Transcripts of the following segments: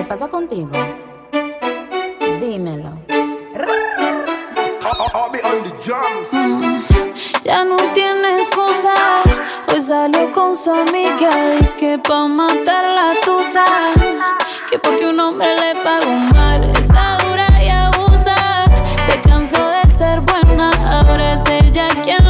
¿Qué pasa contigo? Dímelo. Ya no tiene excusa. Hoy salió con su amiga. Dice que pa' matar la tusa. Que porque un hombre le pagó mal. Está dura y abusa. Se cansó de ser buena. Ahora es ella quien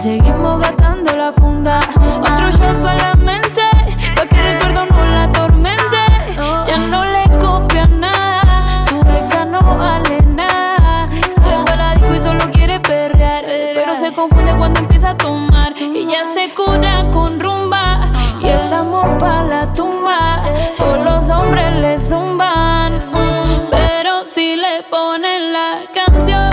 seguimos gastando la funda. Otro shot para la mente, pa' que el recuerdo no la atormente. Ya no le copia nada, su ex ya no vale nada. Sale para la disco y solo quiere perrear, pero se confunde cuando empieza a tomar. Y ya se cura con rumba y el amor para la tumba. Todos los hombres le zumban, pero si le ponen la canción,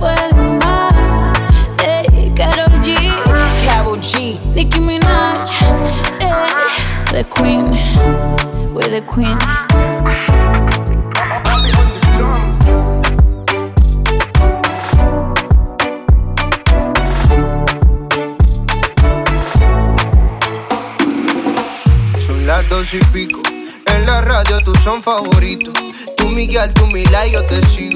otra se puede amar. Ey, Karol G, Carol G. Nicki Minaj, ey, the Queen, we're the Queen. Son las dos y pico. En la radio tú son favoritos. Tú Miguel, tú Mila yo te sigo.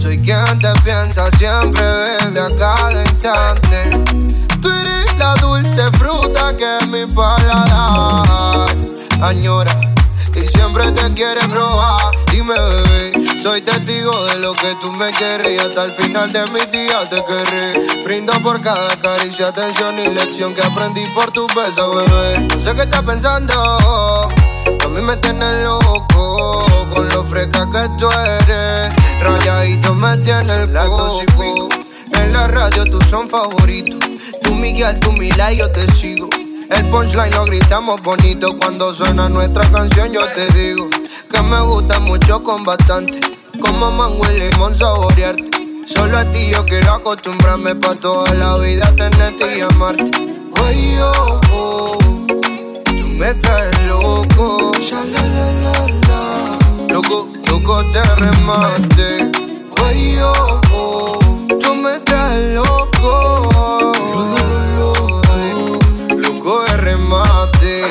Soy quien te piensa siempre, bebe a cada instante. Tú eres la dulce fruta que mi paladar añora y siempre te quiere probar. Dime, bebé, soy testigo de lo que tú me quieres y hasta el final de mis días te querré. Brindo por cada caricia, atención y lección que aprendí por tu beso, bebé. No sé qué estás pensando, mí me tienes loco con lo fresca que tú eres. Rayadito me tiene el coco. En la radio tú son favoritos. Tú Miguel, tú Mila y yo te sigo. El punchline lo gritamos bonito cuando suena nuestra canción. Yo te digo que me gusta mucho con bastante. Como mango y limón saborearte. Solo a ti yo quiero acostumbrarme pa' toda la vida tenerte y amarte. Oye, oh, oh, me traes loco. Ya. Loco, loco de remate. Oye, oh, tú me traes loco. Loco de remate.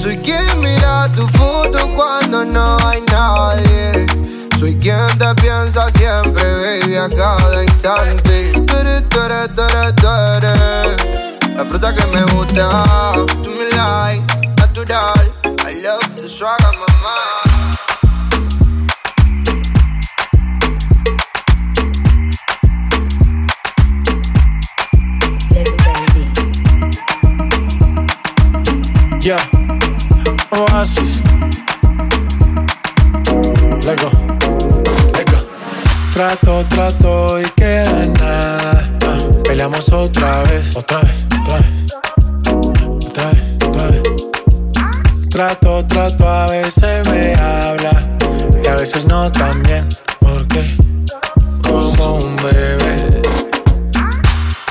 Soy quien mira tu foto cuando no hay nadie. Soy quien te piensa siempre, baby, a cada instante. Tú eres, tú eres. La fruta que me gusta, tú me like, natural. I love the swagger, mamá. Yeah, Oasis. Lego, Lego. Trato, trato y queda nada. Uh, peleamos otra vez, otra vez. Trato, a veces me habla y a veces no también. Porque como un bebé.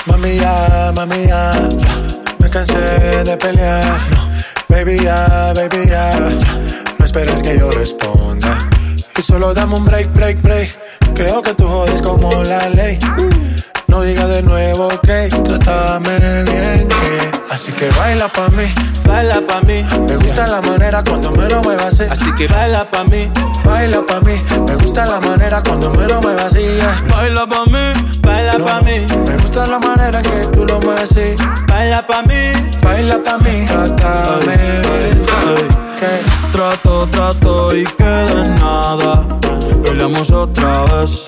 Mami ya, mami ya, me cansé de pelear. No Baby, ya, baby, ya. No esperes que yo responda. Y solo dame un break, break, break. Creo que tú jodes como la ley. No diga de nuevo, ok, trátame bien, que Así que baila pa' mí, baila pa' mí. Me gusta la manera cuando me lo muevas así. Así que baila pa' mí, baila pa' mí. Me gusta la manera cuando me lo muevas así Baila pa' mí, baila pa' mí. Me gusta la manera que tú lo mueves así. Baila pa' mí, baila pa' mí. Trátame Trato, trato y queda nada. Peleamos otra vez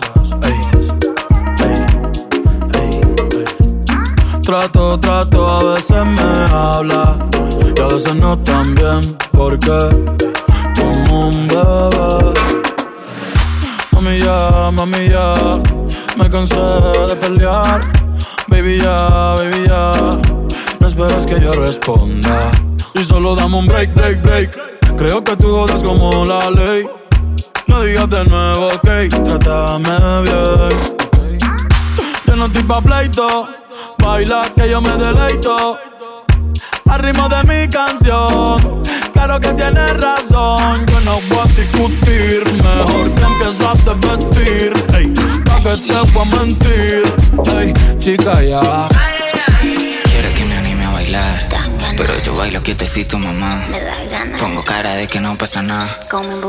trato, trato, a veces me habla y a veces no tan bien, porque como un bebé. Mami ya, mami ya, me cansé de pelear. Baby ya, baby ya, no esperes que yo responda. Y solo dame un break, break, break. Creo que tú jodas como la ley. No digas de nuevo, ok, trátame bien. Yo no estoy pa' pleito Baila que yo me deleito. Al ritmo de mi canción. Claro que tienes razón. Yo no voy a discutir. Mejor que empieces a vestir. Ey, pa' que te voy a mentir. Ey, chica, ya. Quiero que me anime a bailar. Pero yo bailo quietecito, mamá. Pongo cara de que no pasa nada.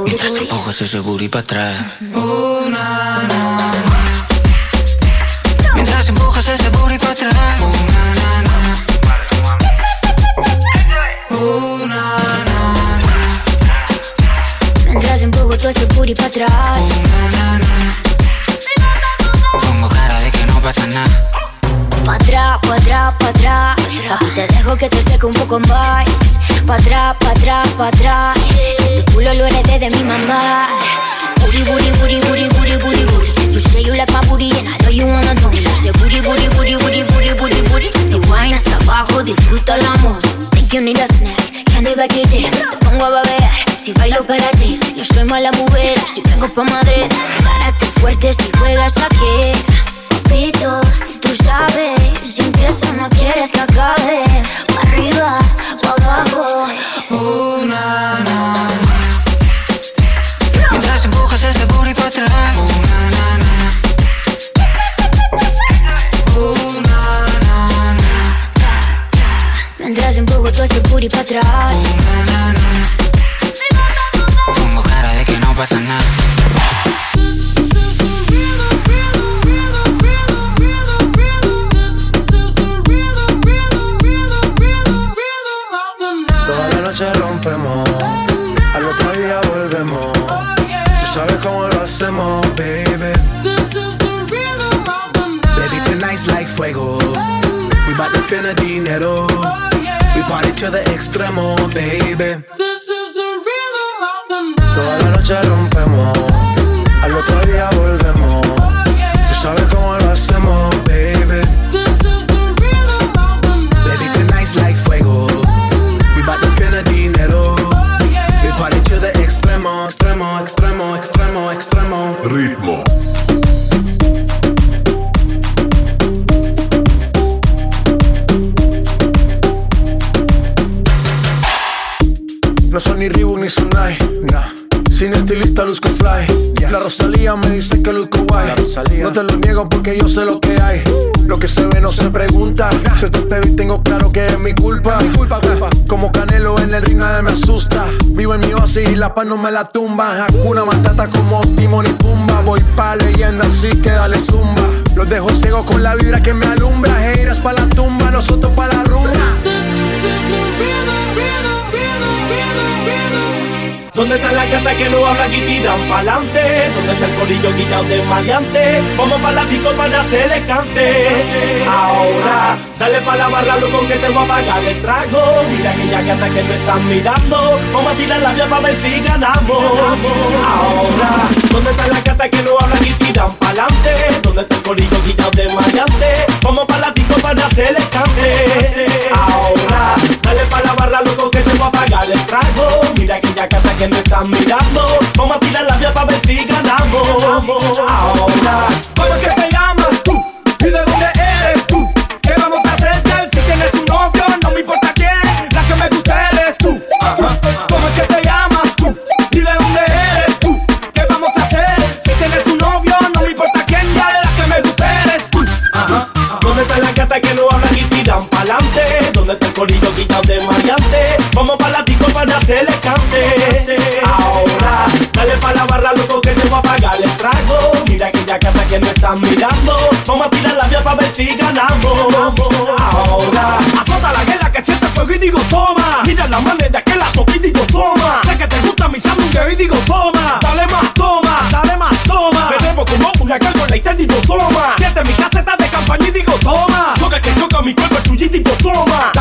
Mientras empujas ese booty para atrás. Mientras empujas ese booty para atrás. Mientras empujo todo ese booty para atrás. Pongo cara de que no pasa nada. Pa' atrás, pa' atrás, pa' atrás. Papi, te dejo que te seque un poco más. Pa' atrás, pa' atrás, pa' atrás. Este culo lo heredé de mi mamá. Booty, booty, booty, booty, booty, booty, booty. You say you like my booty and I know you wanna do it. Say booty, booty, booty, booty, booty, booty, booty. Si wine hasta abajo, disfruta el amor. Think you need a snack, candy baguette. Te pongo a beber, si bailo para ti. Yo soy mala mujer, si vengo pa' Madrid. Párate fuerte si juegas aquí. Papito, tú sabes, si empiezo no quieres que acabe. Pa' arriba, pa' abajo. Una, no me la tumba. aquí tiran pa'lante, donde está el colillo guillado de maleante, vamos pa' la pico para se descante. Ahora, dale pa' la barra, loco, que te voy a pagar el trago. Mira aquella gata que me están mirando, vamos a tirar la vía para ver si ganamos. Ahora, ¿dónde está la gata que no habla y tiran pa'lante? ¿Dónde está el colillo guillado de maleante? Vamos pa' la pico para se descante. Ahora, cacata que me están mirando. Vamos a tirar la vía para ver si ganamos. Ahora, vamos a apagar el trago. Mira aquella casa que no están mirando. Vamos a tirar la vía para ver si ganamos. Ahora, azota la guerra que siente fuego y digo toma. Mira la manera que la toqué y digo toma. Sé que te gusta mi sándwich y digo toma. Dale más toma, dale más toma. Bebemos como una con leite y digo toma. Siente mi caseta de campaña y digo toma. Toca que toca mi cuerpo es tuyo y digo toma.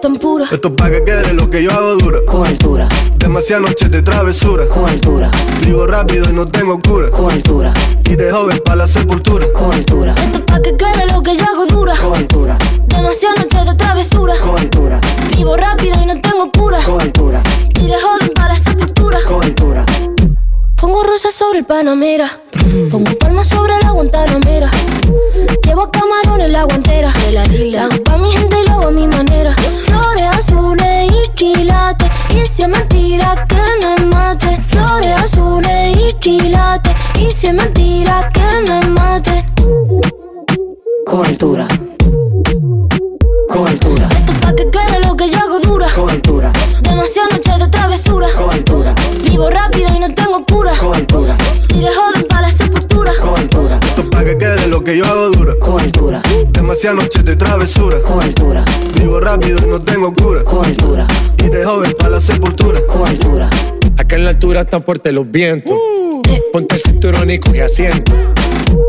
Tan pura. Esto es pa' que quede lo que yo hago dura. Con altura, Demasiadas noches de travesura. con altura, Vivo rápido y no tengo cura. con altura, Y de joven pa' la sepultura. con altura, Esto es pa' que quede lo que yo hago dura. con altura, Demasiadas noches de travesura. con altura, Vivo rápido y no tengo cura. con altura, Iré joven para la sepultura. con altura. Pongo rosas sobre el Panamera. Pongo palmas sobre la Guantanamera. Llevo camarones la guantera. De la isla. Hago pa' mi gente y lo hago a mi manera. Flores azules y quilates. Y si es mentira que me mate. Flores azules y quilates. Y si es mentira que me mate. Con altura, Esto es pa' que quede lo que yo hago dura. con altura, Demasiadas noches de travesura. con altura, Vivo rápido y no tengo cura. con altura, Iré lo que yo hago dura. con altura, Demasiadas noches de travesura. con altura, Vivo rápido y no tengo cura. con altura, Y de joven pa' la sepultura. con altura. Acá en la altura están fuertes los vientos. Ponte el cinturón y coge asiento.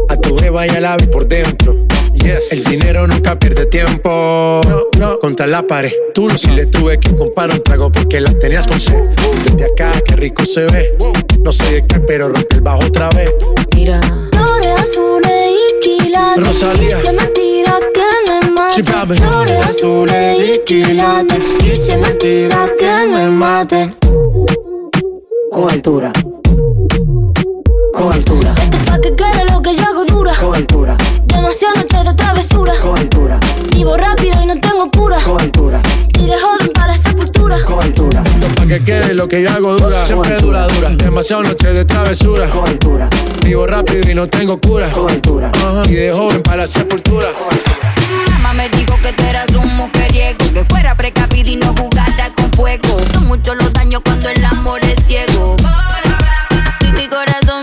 A tu jeva y al ave por dentro. Yes. El dinero nunca pierde tiempo. No, no. Contra la pared. Tú no si le tuve que comprar un trago porque la tenías con sed. Desde acá, qué rico se ve. No sé de qué, pero rompe el bajo otra vez. Mira. Flores azules quilates. Rosalía. Es mentira que me mate. Flores azules y quilates. Es mentira que me mate. Con altura, con altura, Esto es pa' que quede lo que yo hago dura. con altura, Demasiadas noches de travesura. con altura, Vivo rápido y no tengo cura. con altura, Iré joven. Con altura, Esto pa' que quede lo que yo hago dura. Siempre dura, dura. Demasiado noche de travesura. con altura, Vivo rápido y no tengo cura. con altura. Ajá. Y de joven para la sepultura. Mamá me dijo que tú eras un mujeriego Que fuera precavida y no jugara con fuego Son muchos los daños cuando el amor es ciego Y mi corazón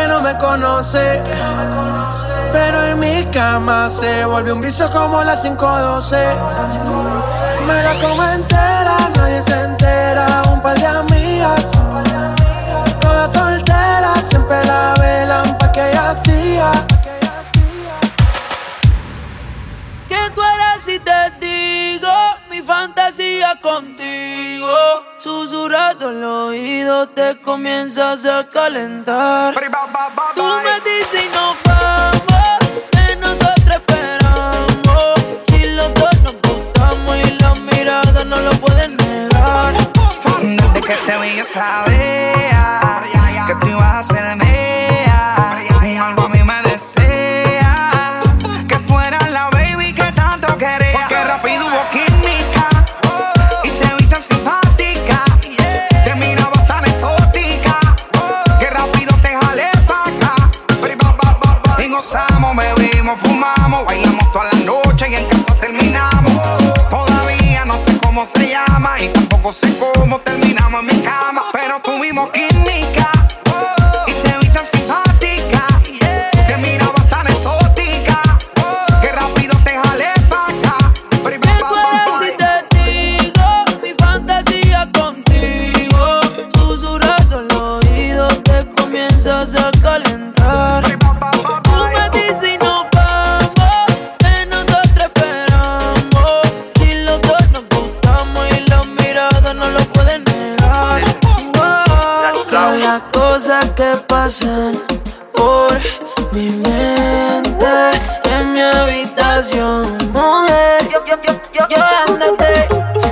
que no me conoce. Pero en mi cama se volvió un vicio como las 5.12. Me la como entera, nadie se entera. Un par de amigas, todas solteras, siempre la velan pa' que ella siga. Fantasía contigo. Susurrado al oído te comienzas a calentar. Tú me dices y nos vamos, que nosotros esperamos. Si los dos nos gustamos y la mirada no lo pueden negar. Desde que te vi yo sabía que tú ibas a ser se llama y tampoco sé cómo terminamos en mi cama, pero tuvimos 15 pasan por mi mente en mi habitación, mujer. Yo andate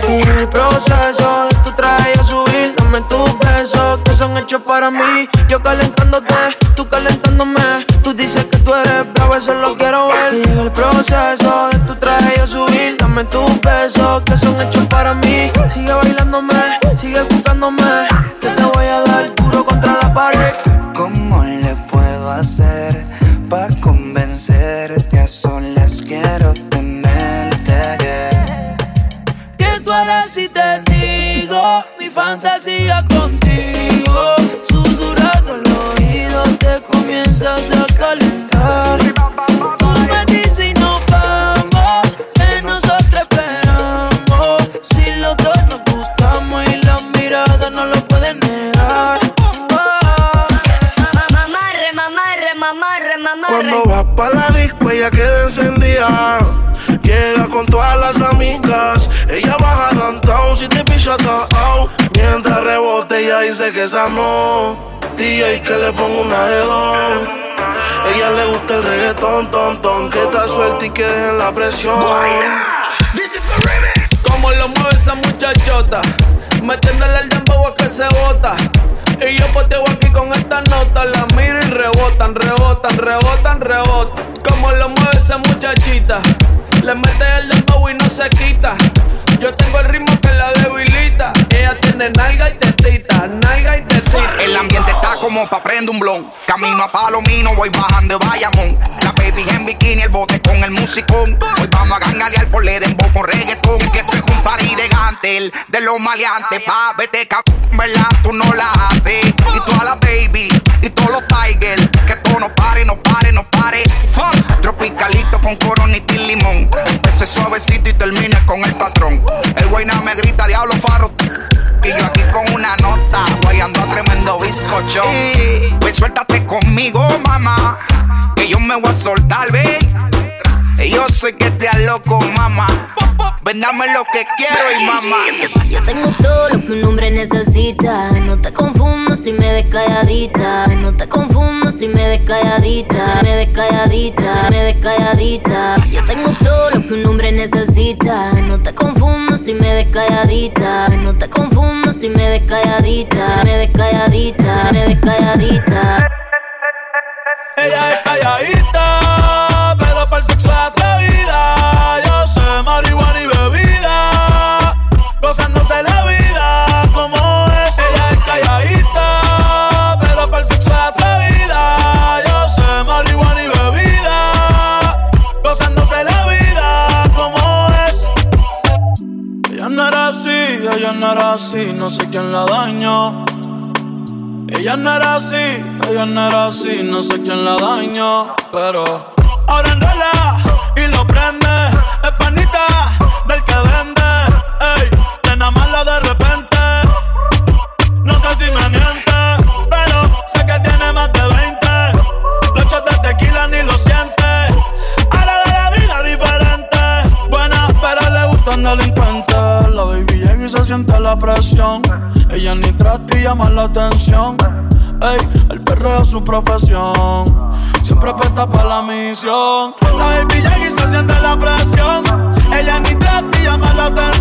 y en el proceso de tu traje a subir, dame tus besos que son hechos para mí. Yo calentándote, tú calentándome. Tú dices que tú eres bravo, eso lo quiero ver. Y en el proceso de tu traje a subir, dame tus besos que son hechos para mí. Sigue bailándome, sigue buscándome, que te voy hacer para convencerte? A solas quiero tenerte. Que tú eres si te digo mi fantasía contigo. Cuando vas pa' la disco ella queda encendida. Llega con todas las amigas. Ella baja downtown si te picha out Mientras rebote ella dice que esa no DJ que le ponga una dos Ella le gusta el reggaetón, ton, ton Que está suelta y que dejen la presión. Como lo mueve esa muchachota, metiéndole el dembow a que se bota. Y yo poteo aquí con esta nota, la miro y rebotan, rebotan, rebotan, rebotan. Como lo mueve esa muchachita, le mete el dembow y no se quita. Yo tengo el ritmo que la debilita. Ella tiene nalga y tetita, nalga y tetita. El ambiente está como pa' prender un blon. Camino a Palomino, voy bajando de Bayamón. La baby en bikini, el bote con el musicón. Hoy vamos a gangalear por dembow con reggaetón. Que esto es un party de gantel, de los maleantes. Pa' vete, ¿verdad? Tú no la haces. Y toda la baby, y todos los tigers. Que todo no pare, no pare, no pare. Fuck. Tropicalito con coronita y limón. Empecé suavecito y termine con el patrón. El guayna me grita, diablo faro. Y yo aquí con una nota, guayando a tremendo. 8. Pues suéltate conmigo, mamá. Que yo me voy a soltar, ve. Yo sé que te loco, mamá. Vendame lo que quiero y mamá. Yo tengo todo lo que un hombre necesita. No te confundo si me ves calladita. No te confundo si me ves calladita. Me ves calladita, me ves calladita. Yo tengo todo lo que un hombre necesita. No te confundo si me ves calladita. No te confundo si me ves calladita. Me ves calladita, me ves calladita. Ella es calladita, no era así, no sé quién la dañó. Ella no era así, ella no era así, no sé quién la dañó, pero ahora enrola y lo prende, es panita del que vende, ey, llena mala de repente, no sé si me miente, pero sé que tiene más de 20, los shots de tequila ni lo siente, ahora de la vida diferente, buena pero le gustan delincuentes, siente la presión, ella ni trata y llama la atención. Ey, el perreo es su profesión. Siempre apuesta para la misión. La baby y se siente la presión. Ella ni trata y llama la atención.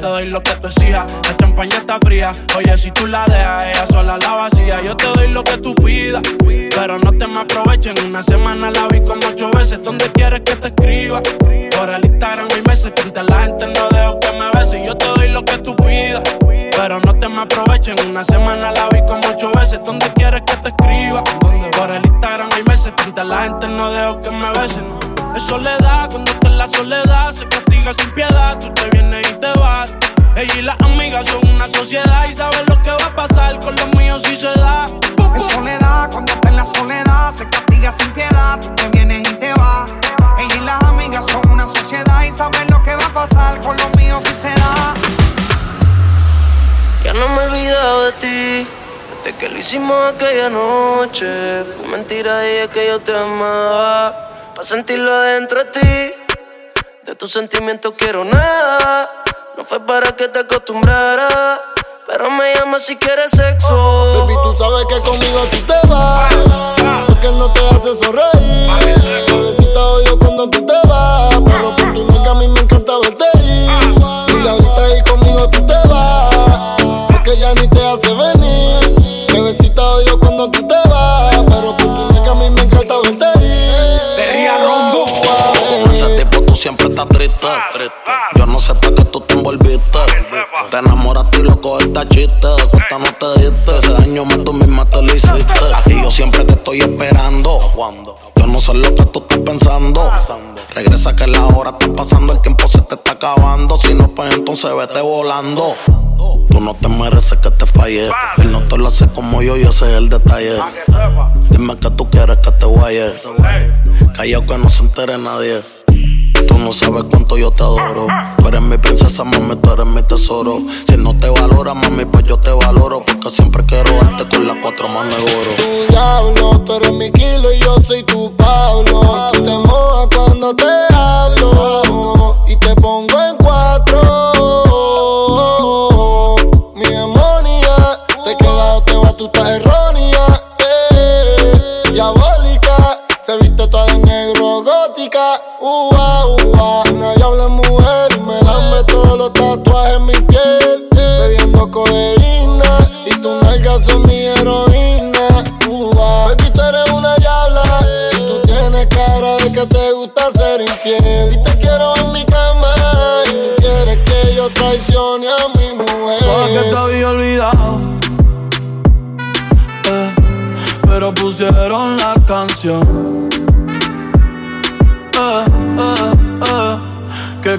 Te doy lo que tú exijas. La champaña está fría. Oye, si tú la dejas, ella sola la vacía. Yo te doy lo que tú pidas. Pero no te me aprovechen. Una semana la vi como ocho veces. ¿Dónde quieres que te escriba? Por el Instagram hay meses. Frente a la gente no dejo que me beses. Yo te doy lo que tú pidas. Pero no te me aprovechen. Una semana la vi como ocho veces. ¿Dónde quieres que te escriba? Por el Instagram hay meses. Frente a la gente no dejo que me besen. Es soledad, cuando está en la soledad se castiga sin piedad. Tú te vienes y te vas. Ella y las amigas son una sociedad y saben lo que va a pasar con los míos si se da. Es soledad, cuando está en la soledad se castiga sin piedad. Tú te vienes y te vas. Ella y las amigas son una sociedad y saben lo que va a pasar con los míos si se da. Ya no me he olvidado de ti. Desde que lo hicimos aquella noche. Fue mentira, dije que yo te amaba. Pa' sentirlo adentro de ti. De tus sentimientos quiero nada. No fue para que te acostumbrara. Pero me llama si quieres sexo. Baby, tú sabes que conmigo tú te vas. Porque no te hace sonreír. Bebecita odio cuando tú te vas. Pero por tu nega a mí me encanta verte ir. Y ahorita ahí conmigo tú te vas. Porque ya ni te hace acabando. Si no, pues entonces vete volando. Tú no te mereces que te falle. Él no te lo hace como yo y ese es el detalle. Dime que tú quieres que te guaye. Callao que no se entere nadie. Tú no sabes cuánto yo te adoro. Tú eres mi princesa, mami, tú eres mi tesoro. Si no te valora, mami, pues yo te valoro. Porque siempre quiero darte con las cuatro manos de oro. Tu diablo, tú eres mi kilo y yo soy tu Pablo. Tú te mojas cuando te hablo y te pongo se viste toda de negro gótica. Ua, ua, una diabla mujer y me dame todos los tatuajes en mi piel. Bebiendo codeína y tus nalgas son mi heroína. Ua, baby, tú eres una diabla y tú tienes cara de que te gusta ser infiel. Y te quiero en mi cama. Y tú quieres que yo traicione a mi mujer. Toda que te había olvidado. eh, pero pusieron la canción.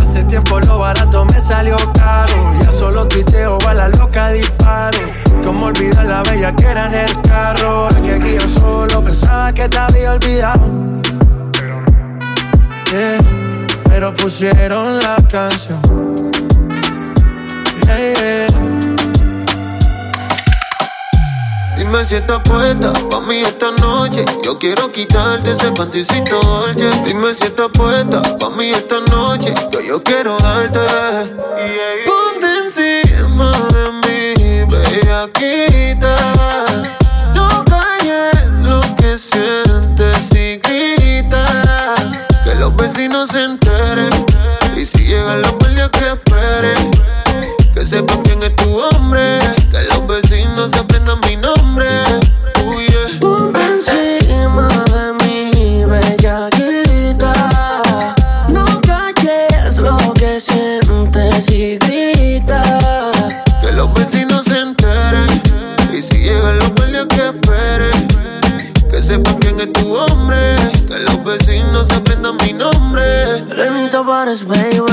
Hace tiempo lo barato me salió caro. Ya solo tuiteo, a la loca disparo. Como olvidar la bella que era en el carro. Ahora que aquí yo solo pensaba que te había olvidado. Yeah, pero pusieron la canción. Yeah, yeah. Dime si estás puesta pa' mí esta noche. Yo quiero quitarte ese panticito dolce. Dime si estás puesta pa' mí esta noche. Que yo quiero darte. Ponte encima de mí, bellaquita. No calles lo que sientes y grita. Que los vecinos se enteren. Y si llegan los guardias que esperen. was way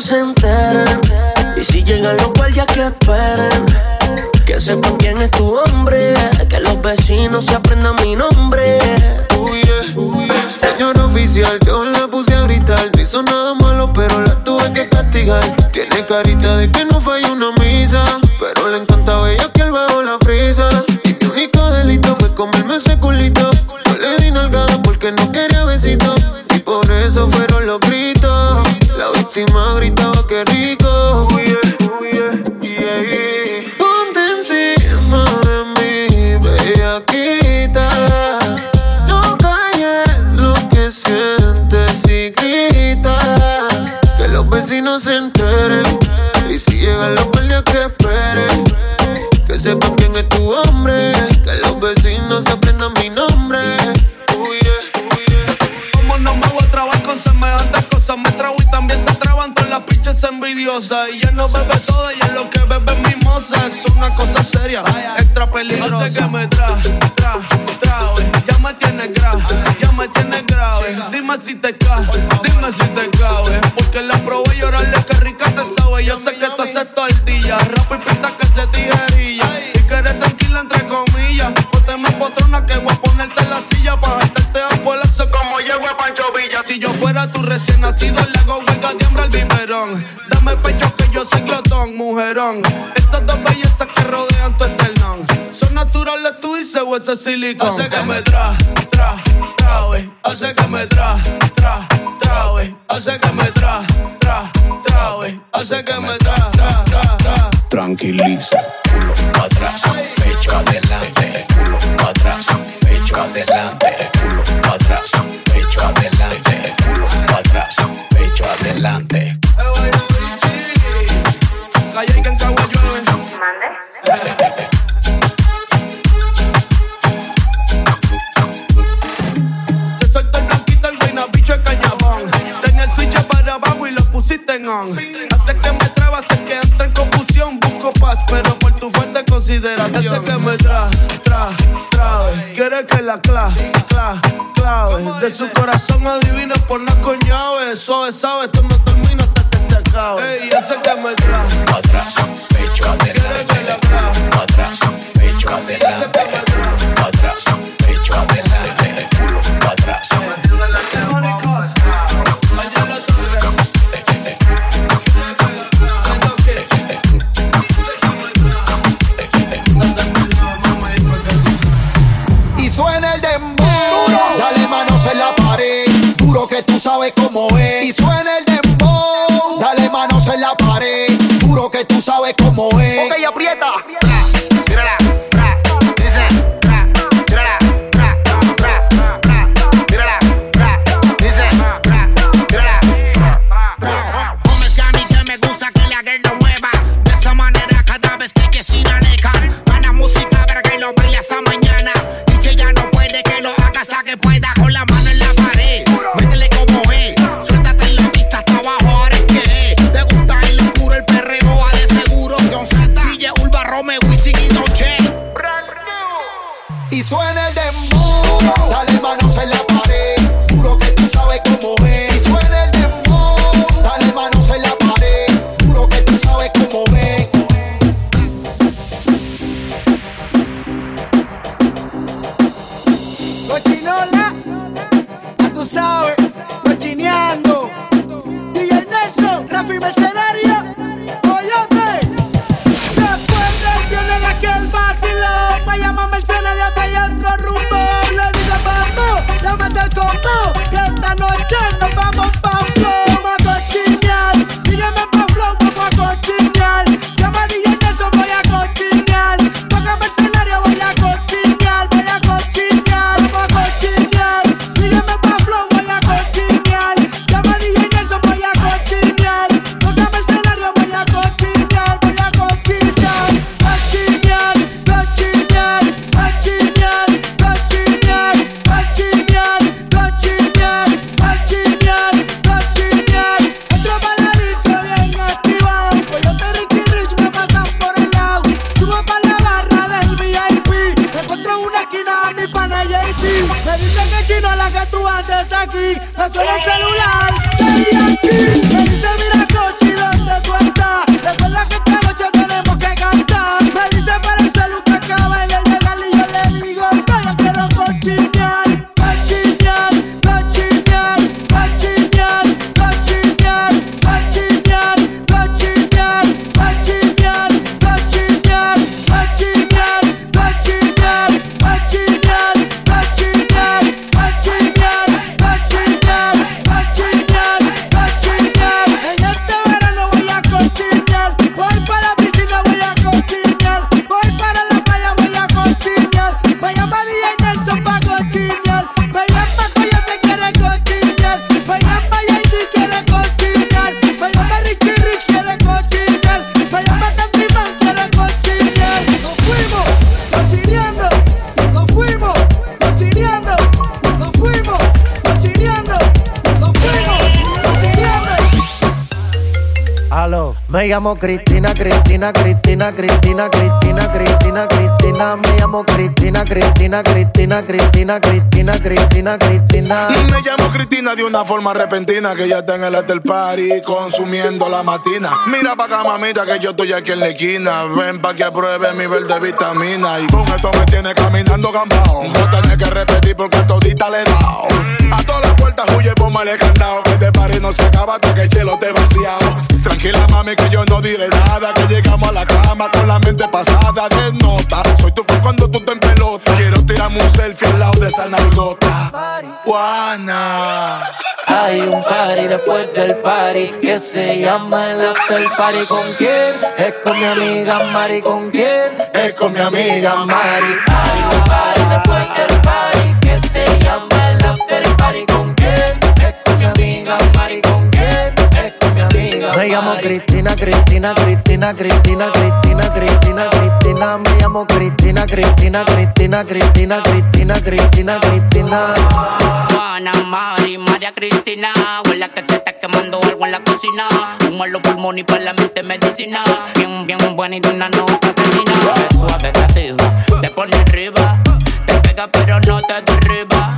se enteren. Y si llegan los guardias que esperen. Que sepan quién es tu hombre. Que los vecinos se aprendan mi nombre. Uh, yeah. Señor oficial, yo la puse a gritar. No hizo nada malo, pero la tuve que castigar. Tiene carita de que no falla una misa. Pero le encantaba ella que él bajo la frisa. Y mi único delito fue comerme ese culito. Yo le di nalgada porque no quería besito. Víctima gritaba que rico. Y ella no bebe soda y es lo que bebe es mimosa. Es una cosa seria, extra peligrosa. Hace que me tra, tra, trae. Ya me tienes grave, ya me tienes grave. Dime si te cae, dime si te cabe. Porque la probé y llorarle que rica te sabe. Yo sé que tú haces tortilla, rap y pinta que se tijerilla. Y que eres tranquila entre comillas. Pónteme potrona que voy a ponerte en la silla para dejarte a polazo como llego a Pancho Villa. Si yo fuera tu recién nacido, mujerón. Esas dos bellezas que rodean tu esternón. Son naturales tú dices o ese silicón. Hace que me tra, tra, trae. Hace que me tra, tra, trae. Hace que me tra, tra, trae. Hace que me tra, tra, tra, tra. Tranquiliza, culo para atrás, pecho adelante, on. Hace que me traba, hace que entre en confusión. Busco paz, pero por tu fuerte consideración. Hace que me tra, tra, trabe. Quiere que la cla, cla, clave. De su corazón adivina por no con llave. Suave, sabe, esto no termina hasta que se acabe. Ey, hace que me tra. Atrás, pecho adelante. Atrás, pecho adelante. Atrás, pecho sabes cómo es. Y suena el dembow. Dale manos en la pared, duro que tú sabes cómo es. Ok, aprieta. se firme el escenario. Oyote. Después del violen aquel vacilón, vaya más mercenario que hay otro Cristina, Cristina, Cristina, Cristina. Me llamo Cristina de una forma repentina que ya está en el hotel party consumiendo la matina. Mira pa' acá, que yo estoy aquí en la esquina. Ven pa' que apruebe mi verde vitamina. Y con esto me tiene caminando gambao. No tenés que repetir porque todita le he dado. A todas las puertas huye, póngale candado. Que este party no se acaba hasta que el chelo te vaciado. Tranquila, mami, que yo no diré nada. Que llegamos a la cama con la mente pasada de nota. Soy tu fan cuando tú te en pelota. Quiero tirarme un selfie al lado de esa nalgota. Juana. Hay un party después del party que se llama el after party. ¿Con quién? Es con mi amiga Mari. ¿Con quién? Es con mi amiga Mari. Hay un party llamo Cristina, Cristina, Cristina, Cristina, Cristina, Cristina, Cristina. Me llamo Cristina, Cristina, Cristina, Cristina, Cristina, Cristina, Cristina. Juana, Mari, María Cristina. Huele que se está quemando algo en la cocina. Un malo pulmón y para la mente medicina. Bien, bien buena y de una nota asesina. Suave, sativa, te pone arriba. Te pega pero no te derriba.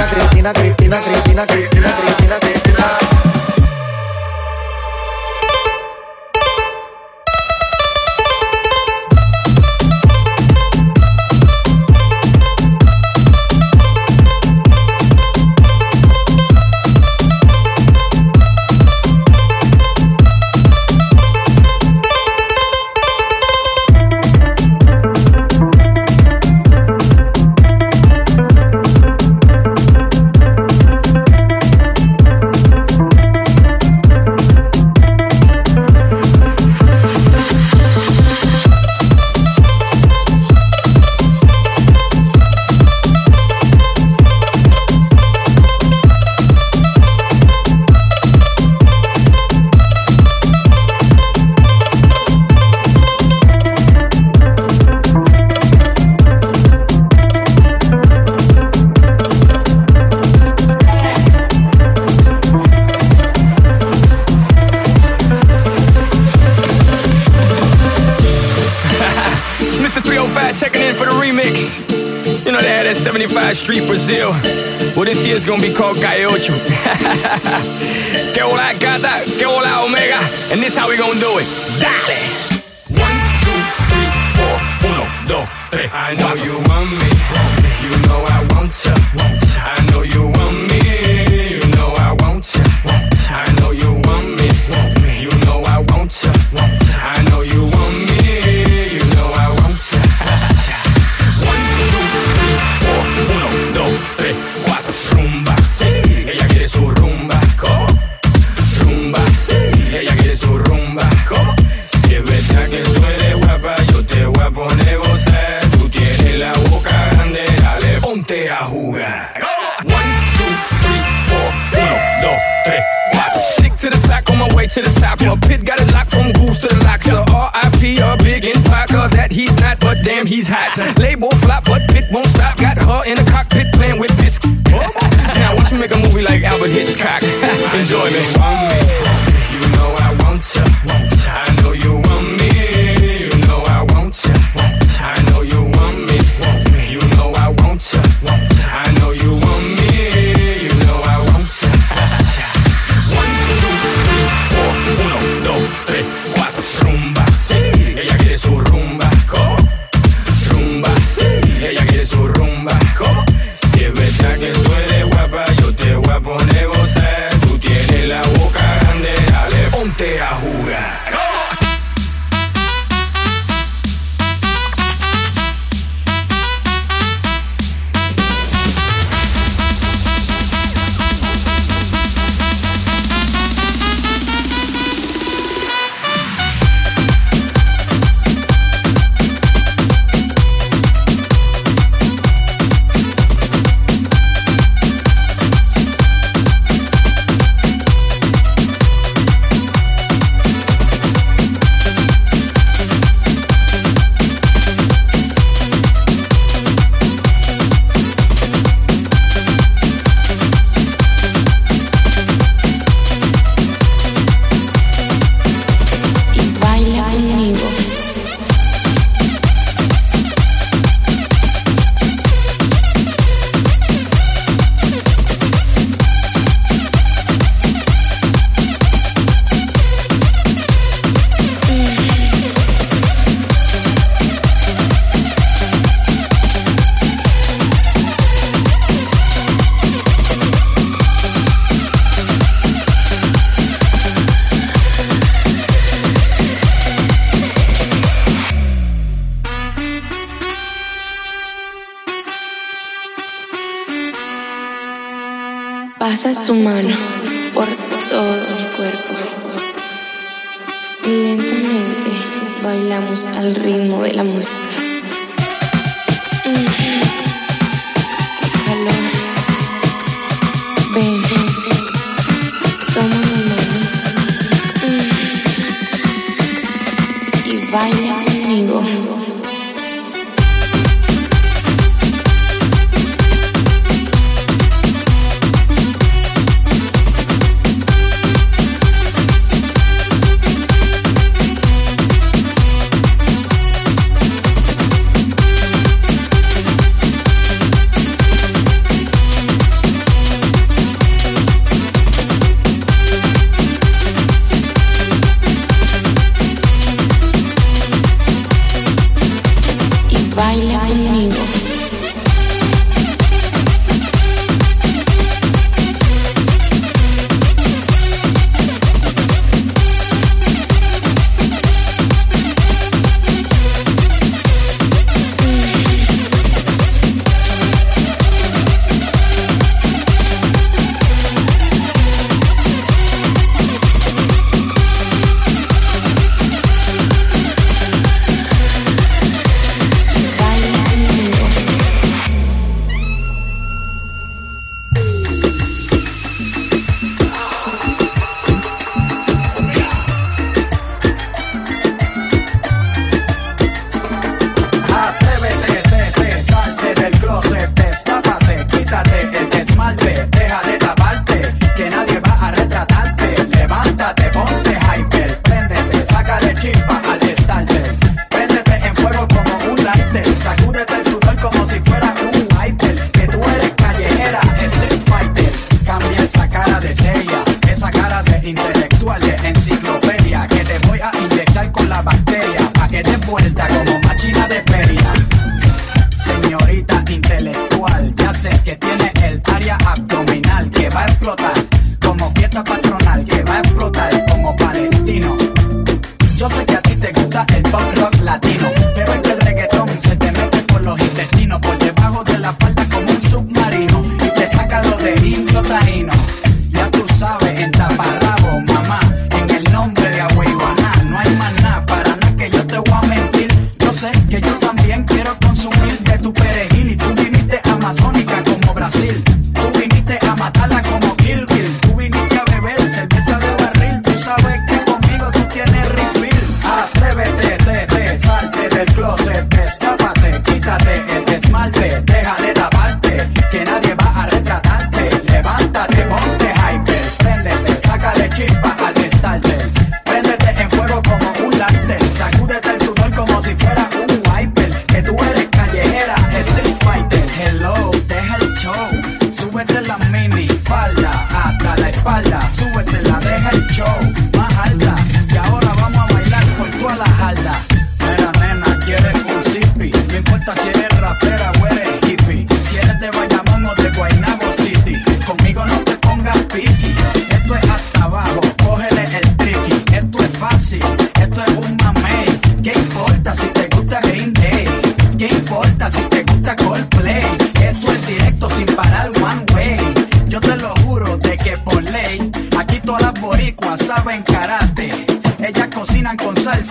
Cristina, Cristina, Cristina, Cristina, Cristina, Cristina. It's 75 Street Brazil. Well, this year's gonna be called Calle Ocho. que hola gata, que hola omega. And this how we gonna do it. Dale! One, two, three, four, uno, dos, tres. I know you want me. You know I want ya. these hats. ritmo de la música.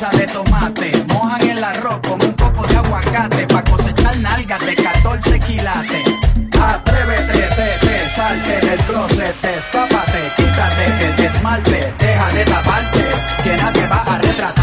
de tomate. Mojan el arroz con un poco de aguacate. Pa' cosechar nalgas de 14 quilates. Atrévete, tete, salte del closet, escápate, quítate el esmalte, deja de taparte, que nadie va a retratar.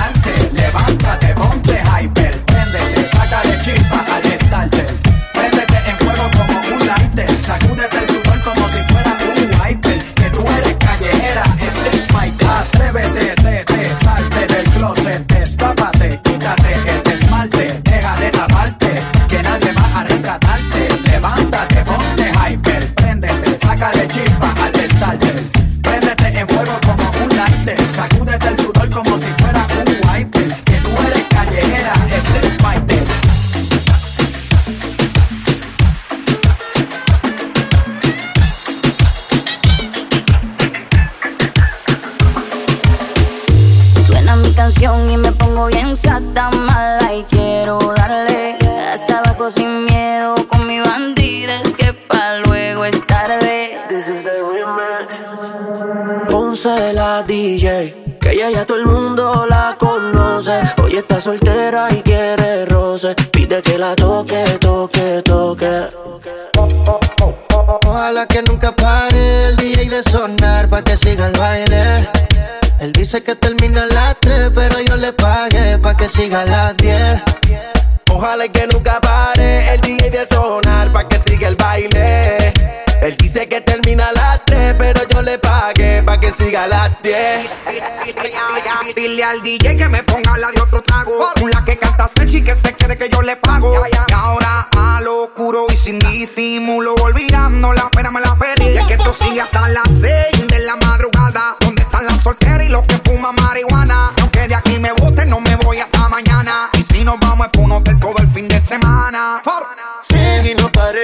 Dice que termina a las 3, pero yo le pagué pa' que siga a las 10. Ojalá que nunca pare el DJ de sonar pa' que siga el baile. Él dice que termina a las 3, pero yo le pagué pa' que siga a las 10. Dile al DJ que me ponga la de otro trago. La que canta Sechi que se quede que yo le pago. Y ahora a lo oscuro y sin disimulo, olvidando la pena me la perdí. Y es que esto sigue hasta las 6 de la madrugada. ¿Dónde están las solteras y los que fuman marihuana? Aunque de aquí me boten, no me voy hasta mañana. Y si nos vamos es un hotel todo el fin de semana. Sigue y no paré.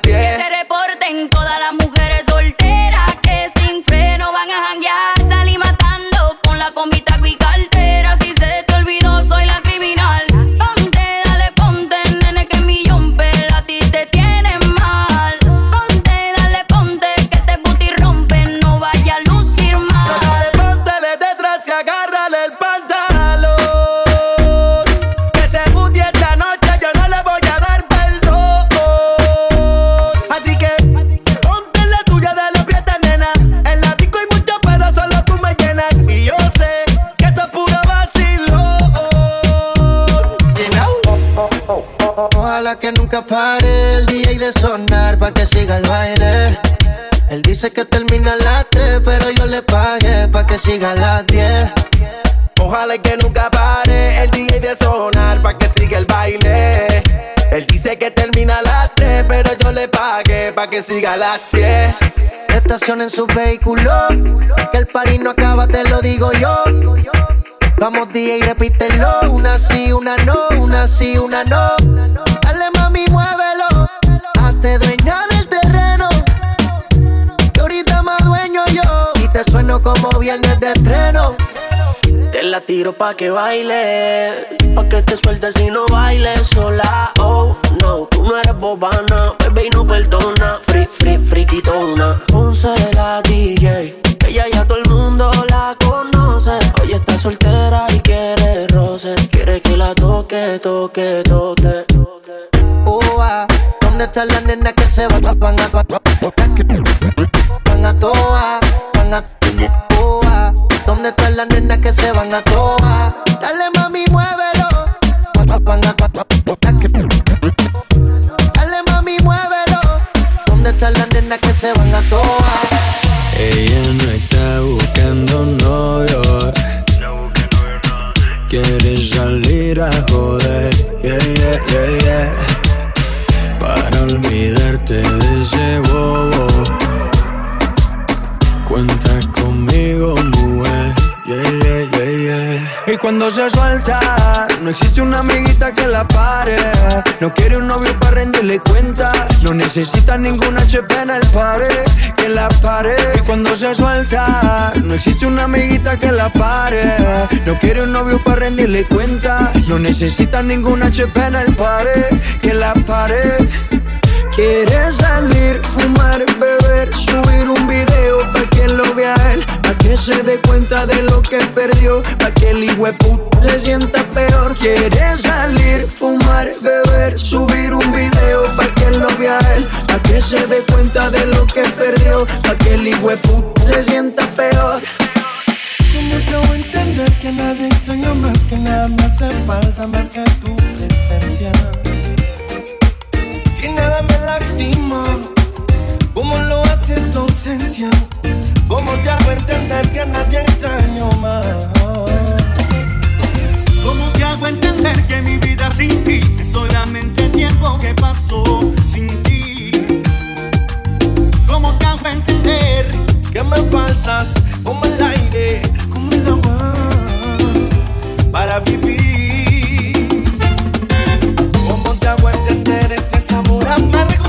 3. Que nunca pare el DJ de sonar pa' que siga el baile. Él dice que termina a las 3, pero yo le pagué pa' que siga a las 10. Ojalá que nunca pare el DJ de sonar pa' que siga el baile. Él dice que termina a las 3, pero yo le pagué pa' que siga a las 10. Estacionen su vehículo, que el party no acaba, te lo digo yo. Vamos DJ, repítelo, una sí, una no, una sí, una no. Muévelo, hazte dueña del terreno. Que ahorita más dueño yo, y te sueno como viernes de estreno. Te la tiro pa' que baile, pa' que te sueltes y no bailes sola. Oh, no, tú no eres bobana, bebé y no perdona. Free, free, friquitona. Ponce la DJ, ella ya todo el mundo la conoce. Hoy está soltera y quiere roce, quiere que la toque, toque, toque. Ah, ¿dónde están las nenas que se van a van a van a a toa, van a ah, ¿Dónde están las nenas que se van a toa? Dale mami, muévelo. Van a- a- Dale mami, muévelo. ¿Dónde están las nenas que se van a toa? Ella no está buscando novio. Quiere salir a joder. Yeah, yeah, yeah, yeah. Olvidarte de ese bobo. Cuenta conmigo, mujer. Y cuando se suelta, no existe una amiguita que la pare. No quiere un novio para rendirle cuenta. No necesita ninguna HP en el pare. Que la pare. Y cuando se suelta, no existe una amiguita que la pare. No quiere un novio para rendirle cuenta. No necesita ninguna HP en el pare. Que la pare. Quiere salir, fumar, beber, subir un video pa' que lo vea él, pa' que se dé cuenta de lo que perdió, pa' que el puta se sienta peor. Quiere salir, fumar, beber, subir un video pa' que lo vea él, pa' que se dé cuenta de lo que perdió, pa' que el puta se sienta peor. ¿Cómo yo entender que nadie extraño más que nada me hace falta más que tu presencia? me lastima. ¿Cómo lo haces tu ausencia? ¿Cómo te hago entender que nadie extraño más? ¿Cómo te hago entender que mi vida sin ti es solamente tiempo que pasó sin ti? ¿Cómo te hago entender que me faltas como el aire, como el agua para vivir? jamás